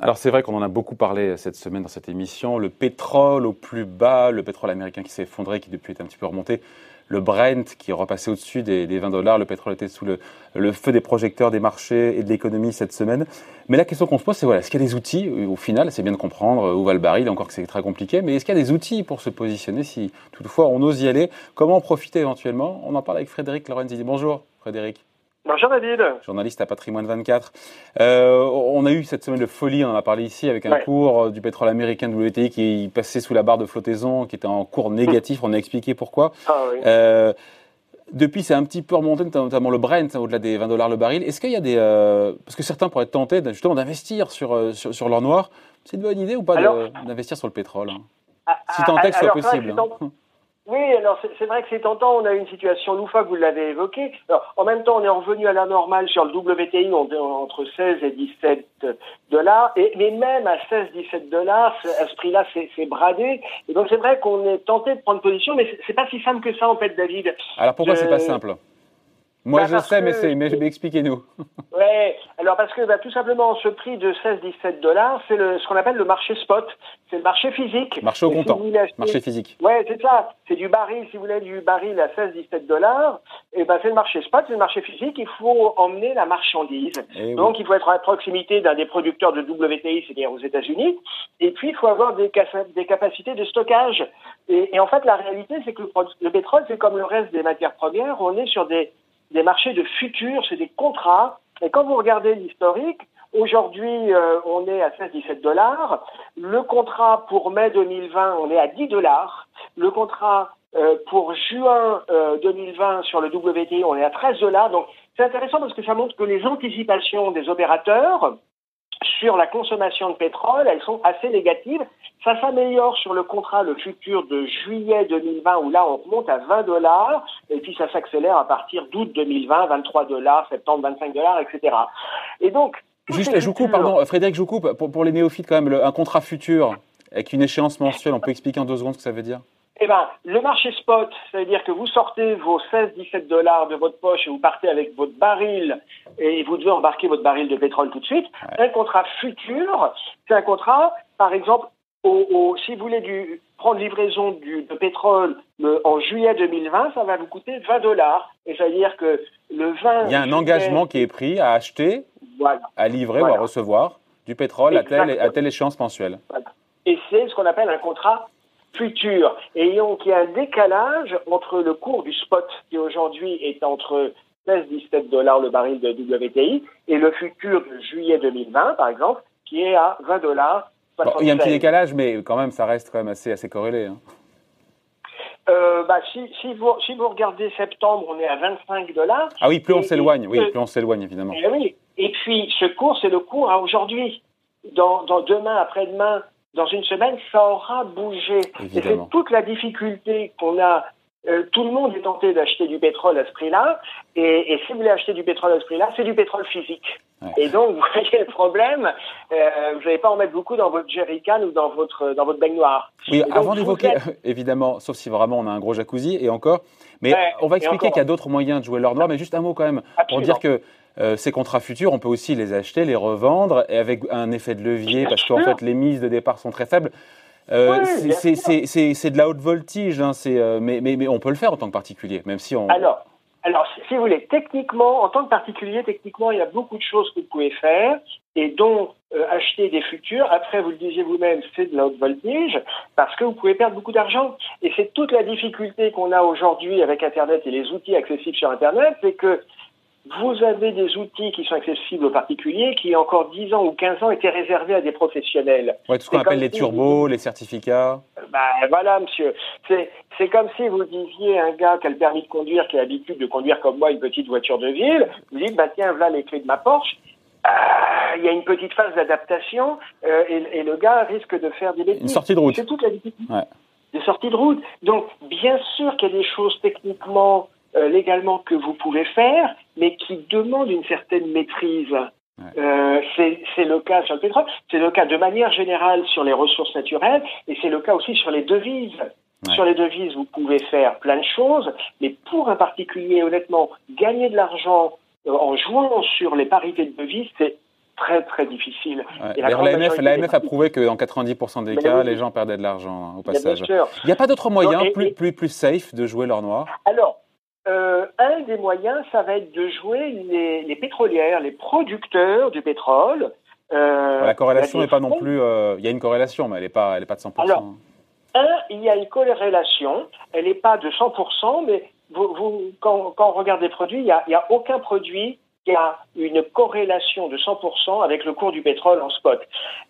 Alors c'est vrai qu'on en a beaucoup parlé cette semaine dans cette émission. Le pétrole au plus bas, le pétrole américain qui s'est effondré, qui depuis est un petit peu remonté, le Brent qui est repassé au-dessus des, 20 dollars, le pétrole était sous le, feu des projecteurs des marchés et de l'économie cette semaine. Mais la question qu'on se pose, c'est voilà, est-ce qu'il y a des outils Au final, c'est bien de comprendre où va le baril, encore que c'est très compliqué, mais est-ce qu'il y a des outils pour se positionner si toutefois on ose y aller? Comment en profiter éventuellement? On en parle avec Frédéric Lorenzi. Bonjour Frédéric. Bonjour David. Journaliste à Patrimoine 24. Euh, on a eu cette semaine de folie, on en a parlé ici, avec un cours euh, du pétrole américain WTI qui passait sous la barre de flottaison, qui était en cours négatif. On a expliqué pourquoi. Ah, oui. euh, depuis, c'est un petit peu remonté, notamment le Brent, au-delà des 20 dollars le baril. Est-ce qu'il y a des... Euh, parce que certains pourraient être tentés justement d'investir sur, sur, sur l'or noir. C'est une bonne idée ou pas d'investir sur le pétrole hein? ah, Si tant est que ce soit possible. Hein. Oui, alors c'est vrai que c'est tentant, on a une situation loufoque, vous l'avez évoqué. Alors, en même temps, on est revenu à la normale sur le WTI entre 16 et 17 dollars, et, mais même à 16-17 dollars, à ce prix-là, c'est bradé. Et donc c'est vrai qu'on est tenté de prendre position, mais c'est pas si simple que ça, en fait, David. Alors pourquoi c'est pas simple? Moi, bah, je sais, mais, c'est, mais expliquez-nous. ouais, alors parce que bah, tout simplement, ce prix de 16-17 dollars, c'est le, ce qu'on appelle le marché spot. C'est le marché physique. Marché au comptant. marché physique. Ouais, c'est ça. C'est du baril. Si vous voulez du baril à 16-17 dollars, et eh ben c'est le marché spot, c'est le marché physique. Il faut emmener la marchandise. Eh Donc, il faut être à proximité d'un des producteurs de WTI, c'est-à-dire aux États-Unis. Et puis, il faut avoir des, des capacités de stockage. Et, et en fait, la réalité, c'est que le, le pétrole, c'est comme le reste des matières premières. On est sur des des marchés de futur, c'est des contrats. Et quand vous regardez l'historique, aujourd'hui, euh, on est à 16-17 dollars. Le contrat pour mai 2020, on est à 10 dollars. Le contrat euh, pour juin 2020 euh, sur le WTI, on est à 13 dollars. Donc, c'est intéressant parce que ça montre que les anticipations des opérateurs sur la consommation de pétrole, elles sont assez négatives. Ça s'améliore sur le contrat, le futur de juillet 2020, où là, on remonte à 20 dollars, et puis ça s'accélère à partir d'août 2020, 23 dollars, septembre, 25 dollars, etc. Et donc... Juste, je vous coupe, pardon, Frédéric, je vous coupe, pour, pour les néophytes quand même, un contrat futur avec une échéance mensuelle, on peut expliquer en deux secondes ce que ça veut dire? Eh ben, le marché spot, c'est-à-dire que vous sortez vos 16-17 dollars de votre poche et vous partez avec votre baril et vous devez embarquer votre baril de pétrole tout de suite. Un contrat futur, c'est un contrat, par exemple, au, si vous voulez du, prendre livraison du, de pétrole en juillet 2020, ça va vous coûter 20 dollars. Et c'est-à-dire que le 20. Il y a un engagement qui est pris à acheter, à livrer ou à recevoir du pétrole à telle, à telle échéance mensuelle. Et c'est ce qu'on appelle un contrat futur. Et donc, il y a un décalage entre le cours du spot, qui aujourd'hui est entre 16-17 dollars le baril de WTI, et le futur de juillet 2020, par exemple, qui est à 20 dollars. il y a un petit décalage, mais quand même, ça reste quand même assez, assez corrélé. Hein. Euh, bah, si, si, vous, si vous regardez septembre, on est à 25 dollars. Ah oui, plus on s'éloigne, oui, plus on s'éloigne, évidemment. Et, eh oui. et puis, ce cours, c'est le cours à aujourd'hui. Dans, dans demain, après-demain, dans une semaine, ça aura bougé. Et c'est toute la difficulté qu'on a. Euh, tout le monde est tenté d'acheter du pétrole à ce prix-là, et, et, si vous voulez acheter du pétrole à ce prix-là, c'est du pétrole physique. Et donc, vous voyez le problème, euh, vous n'allez pas en mettre beaucoup dans votre jerrycan ou dans votre, dans votre baignoire. Oui, avant d'évoquer, évidemment, sauf si vraiment on a un gros jacuzzi, et encore, mais on va expliquer qu'il y a d'autres moyens de jouer l'or noir, mais juste un mot quand même, pour dire que euh, ces contrats futurs, on peut aussi les acheter, les revendre, et avec un effet de levier, parce qu'en fait, les mises de départ sont très faibles. Euh, c'est de la haute voltige, hein, euh, mais, mais, mais, on peut le faire en tant que particulier, même si on. Alors, alors, si vous voulez, techniquement, en tant que particulier, techniquement, il y a beaucoup de choses que vous pouvez faire, et dont acheter des futurs. Après, vous le disiez vous-même, c'est de la haute voltige, parce que vous pouvez perdre beaucoup d'argent. Et c'est toute la difficulté qu'on a aujourd'hui avec Internet et les outils accessibles sur Internet, c'est que vous avez des outils qui sont accessibles aux particuliers qui, encore 10 ans ou 15 ans, étaient réservés à des professionnels. Oui, tout ce qu'on appelle les turbos, les certificats. Ben voilà, monsieur. C'est comme si vous disiez à un gars qui a le permis de conduire, qui a l'habitude de conduire comme moi une petite voiture de ville, vous dites, bah, tiens, voilà les clés de ma Porsche. Euh, il y a une petite phase d'adaptation euh, et, le gars risque de faire des bêtises. Une sortie de route. C'est toute la difficulté. Ouais. Des sorties de route. Donc, bien sûr qu'il y a des choses techniquement euh, légalement que vous pouvez faire, mais qui demandent une certaine maîtrise. Euh, c'est le cas sur le pétrole, c'est le cas de manière générale sur les ressources naturelles, et c'est le cas aussi sur les devises. Sur les devises, vous pouvez faire plein de choses, mais pour un particulier, honnêtement, gagner de l'argent euh, en jouant sur les parités de devises, c'est très très difficile. L'AMF a prouvé que dans 90% des cas, les gens perdaient de l'argent hein, au passage. Il n'y a pas d'autre moyen plus, plus, plus safe de jouer l'or noir? Alors, euh, un des moyens, ça va être de jouer les, les pétrolières, les producteurs du pétrole. Euh, la corrélation n'est pas non plus. Euh, il y a une corrélation, mais elle n'est pas, elle est pas de 100%. Alors, un, il y a une corrélation. Elle n'est pas de 100%, mais vous, vous, quand, quand on regarde des produits, il n'y a, a aucun produit y a une corrélation de 100% avec le cours du pétrole en spot.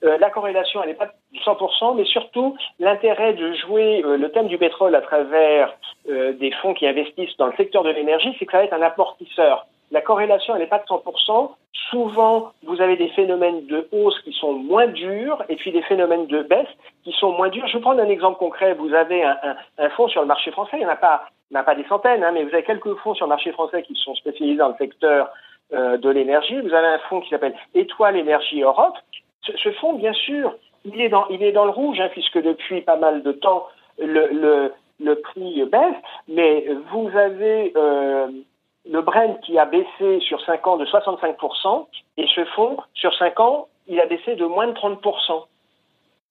Euh, la corrélation, elle n'est pas de 100%, mais surtout l'intérêt de jouer euh, le thème du pétrole à travers euh, des fonds qui investissent dans le secteur de l'énergie, c'est que ça va être un amortisseur. La corrélation, elle n'est pas de 100%. Souvent, vous avez des phénomènes de hausse qui sont moins durs et puis des phénomènes de baisse qui sont moins durs. Je vais prendre un exemple concret. Vous avez un, fonds sur le marché français, il n'y en a pas, il des centaines, hein, mais vous avez quelques fonds sur le marché français qui sont spécialisés dans le secteur de l'énergie. Vous avez un fonds qui s'appelle Étoile Énergie Europe. Ce, ce, fonds, bien sûr, il est dans, il est dans le rouge, hein, puisque depuis pas mal de temps, le, le, le prix baisse, mais vous avez euh, le Brent qui a baissé sur 5 ans de 65%, et ce fonds, sur 5 ans, il a baissé de moins de 30%.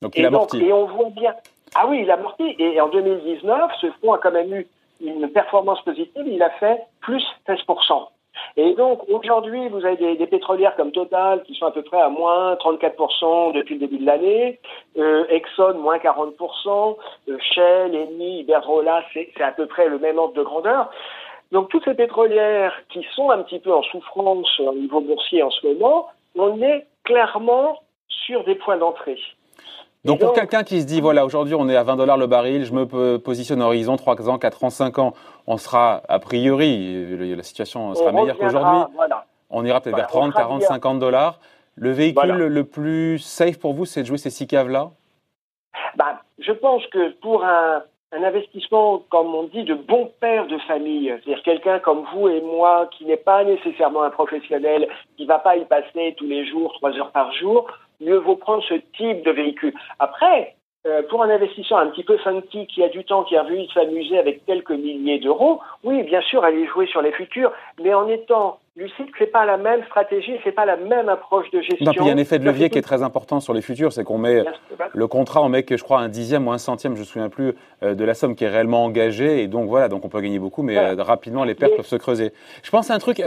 Donc il et, et on voit bien. Ah oui, il a amorti. Et en 2019, ce fonds a quand même eu une performance positive, il a fait plus 16%. Et donc aujourd'hui, vous avez des, des, pétrolières comme Total qui sont à peu près à moins 34% depuis le début de l'année, euh, Exxon moins 40%, euh, Shell, Eni, Iberdrola, c'est à peu près le même ordre de grandeur. Donc toutes ces pétrolières qui sont un petit peu en souffrance au niveau boursier en ce moment, on est clairement sur des points d'entrée. Donc, pour quelqu'un qui se dit, voilà, aujourd'hui on est à 20 dollars le baril, je me positionne horizon 3 ans, 4 ans, 5 ans, on sera, a priori, la situation sera meilleure qu'aujourd'hui. On ira peut-être vers 30, 40, 50 dollars. Le véhicule le plus safe pour vous, c'est de jouer ces six caves-là? Bah, Je pense que pour un, un, investissement, comme on dit, de bon père de famille, c'est-à-dire quelqu'un comme vous et moi qui n'est pas nécessairement un professionnel, qui ne va pas y passer tous les jours, trois heures par jour, mieux vaut prendre ce type de véhicule. Après, euh, pour un investisseur un petit peu funky qui a du temps, qui a envie de s'amuser avec quelques milliers d'euros, oui, bien sûr, aller jouer sur les futurs, mais en étant lucide, c'est pas la même stratégie, c'est pas la même approche de gestion. Non, puis il y a un effet de levier qui est très important sur les futurs, c'est qu'on met le contrat, on met que je crois un dixième ou un centième, je me souviens plus, euh, de la somme qui est réellement engagée, et donc voilà, donc on peut gagner beaucoup, mais euh, rapidement les pertes peuvent se creuser. Je pense à un truc.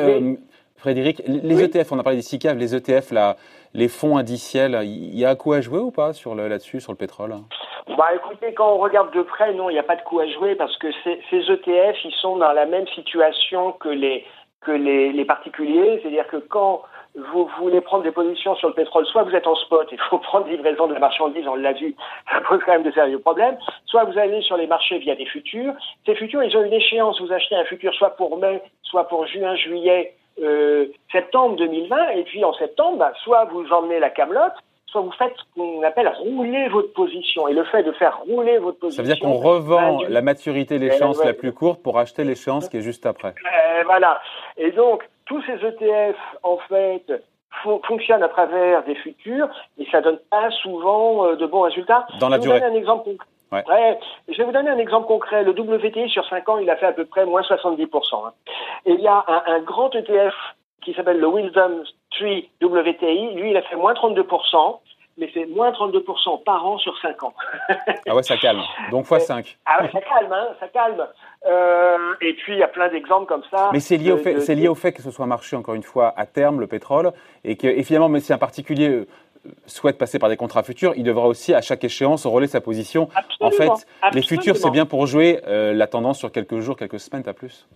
Frédéric, les ETF, on a parlé des SICAV, les ETF, là, les fonds indiciels, il y a un coup à jouer ou pas sur là-dessus, sur le pétrole? Bah, Écoutez, quand on regarde de près, non, il n'y a pas de coup à jouer parce que ces, ces, ETF, ils sont dans la même situation que les, que les, les particuliers. C'est-à-dire que quand vous voulez prendre des positions sur le pétrole, soit vous êtes en spot, il faut prendre livraison de la marchandise, on l'a vu, ça pose quand même de sérieux problèmes, soit vous allez sur les marchés via des futurs. Ces futurs, ils ont une échéance. Vous achetez un futur soit pour mai, soit pour juin, juillet, euh, septembre 2020, et puis en septembre, bah, soit vous emmenez la camelote, soit vous faites ce qu'on appelle rouler votre position. Et le fait de faire rouler votre position. Ça veut dire qu'on revend bah, la maturité l'échéance la plus courte pour acheter l'échéance qui est juste après. Euh, voilà. Et donc, tous ces ETF, en fait, fonctionnent à travers des futurs, et ça donne pas souvent euh, de bons résultats. Dans la durée. un exemple concret. Ouais. ouais. Je vais vous donner un exemple concret. Le WTI sur 5 ans, il a fait à peu près moins 70%. Hein. Et il y a un, un grand ETF qui s'appelle le Wisdom 3 WTI. Lui, il a fait moins 32%, mais c'est moins 32% par an sur 5 ans. ah ouais, ça calme. Donc fois 5. Ah ouais, ça calme, hein, ça calme. Euh, et puis, il y a plein d'exemples comme ça. Mais c'est lié, au fait, c'est lié au fait que ce soit marché, encore une fois, à terme, le pétrole, et que, et finalement, mais si un particulier euh, souhaite passer par des contrats futurs, il devra aussi à chaque échéance relayer sa position. Absolument, en fait, absolument. les futurs, c'est bien pour jouer euh, la tendance sur quelques jours, quelques semaines, à plus.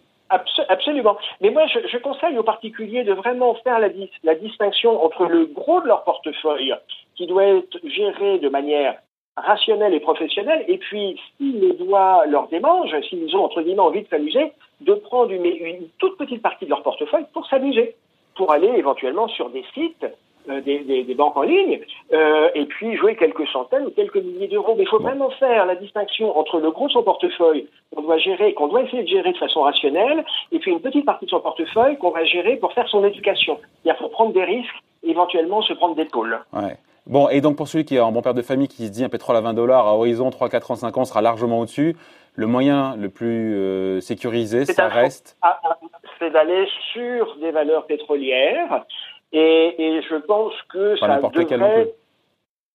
Absolument. Mais moi, je, je, conseille aux particuliers de vraiment faire la, la, distinction entre le gros de leur portefeuille, qui doit être géré de manière rationnelle et professionnelle, et puis, si les doigts leur démangent, s'ils ont, entre guillemets, envie de s'amuser, de prendre une, une toute petite partie de leur portefeuille pour s'amuser, pour aller éventuellement sur des sites des, des, des, banques en ligne, euh, et puis jouer quelques centaines ou quelques milliers d'euros. Mais il faut vraiment faire la distinction entre le gros de son portefeuille qu'on doit gérer, qu'on doit essayer de gérer de façon rationnelle, et puis une petite partie de son portefeuille qu'on va gérer pour faire son éducation. Il faut prendre des risques, éventuellement se prendre des pôles. Ouais. Bon, et donc pour celui qui est un bon père de famille qui se dit un pétrole à 20 dollars à horizon 3, 4 ans, 5 ans sera largement au-dessus, le moyen le plus euh, sécurisé, ça reste ah, ah, C'est d'aller sur des valeurs pétrolières et, je pense que ça devrait...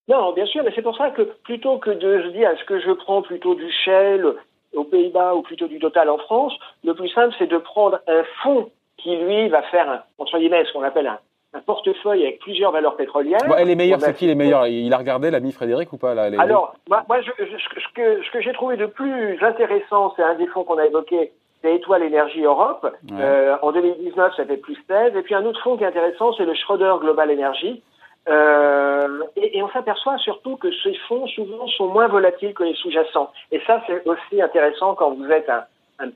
Non, bien sûr, mais c'est pour ça que plutôt que de se dire est-ce que je prends plutôt du Shell aux Pays-Bas ou plutôt du Total en France, le plus simple c'est de prendre un fonds qui lui va faire un, entre guillemets ce qu'on appelle un, portefeuille avec plusieurs valeurs pétrolières. Bon, elle est meilleure, c'est qui les meilleurs Il a regardé l'ami Frédéric ou pas là, Alors, moi, ce que, ce que j'ai trouvé de plus intéressant, c'est un des fonds qu'on a évoqué, c'est Étoile Énergie Europe. Euh, en 2019, ça fait plus 16. Et puis un autre fonds qui est intéressant, c'est le Schroeder Global Energy. Euh, et, on s'aperçoit surtout que ces fonds souvent sont moins volatiles que les sous-jacents. Et ça, c'est aussi intéressant quand vous êtes un,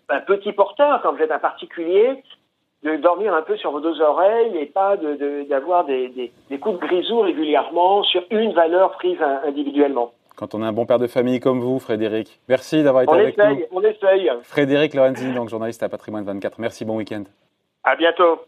un, petit porteur, quand vous êtes un particulier, de dormir un peu sur vos deux oreilles et pas d'avoir de, des, des, coups de grisou régulièrement sur une valeur prise individuellement. Quand on est un bon père de famille comme vous, Frédéric. Merci d'avoir été avec nous. On essaye. Frédéric Lorenzi, donc journaliste à Patrimoine 24. Merci, bon week-end. À bientôt.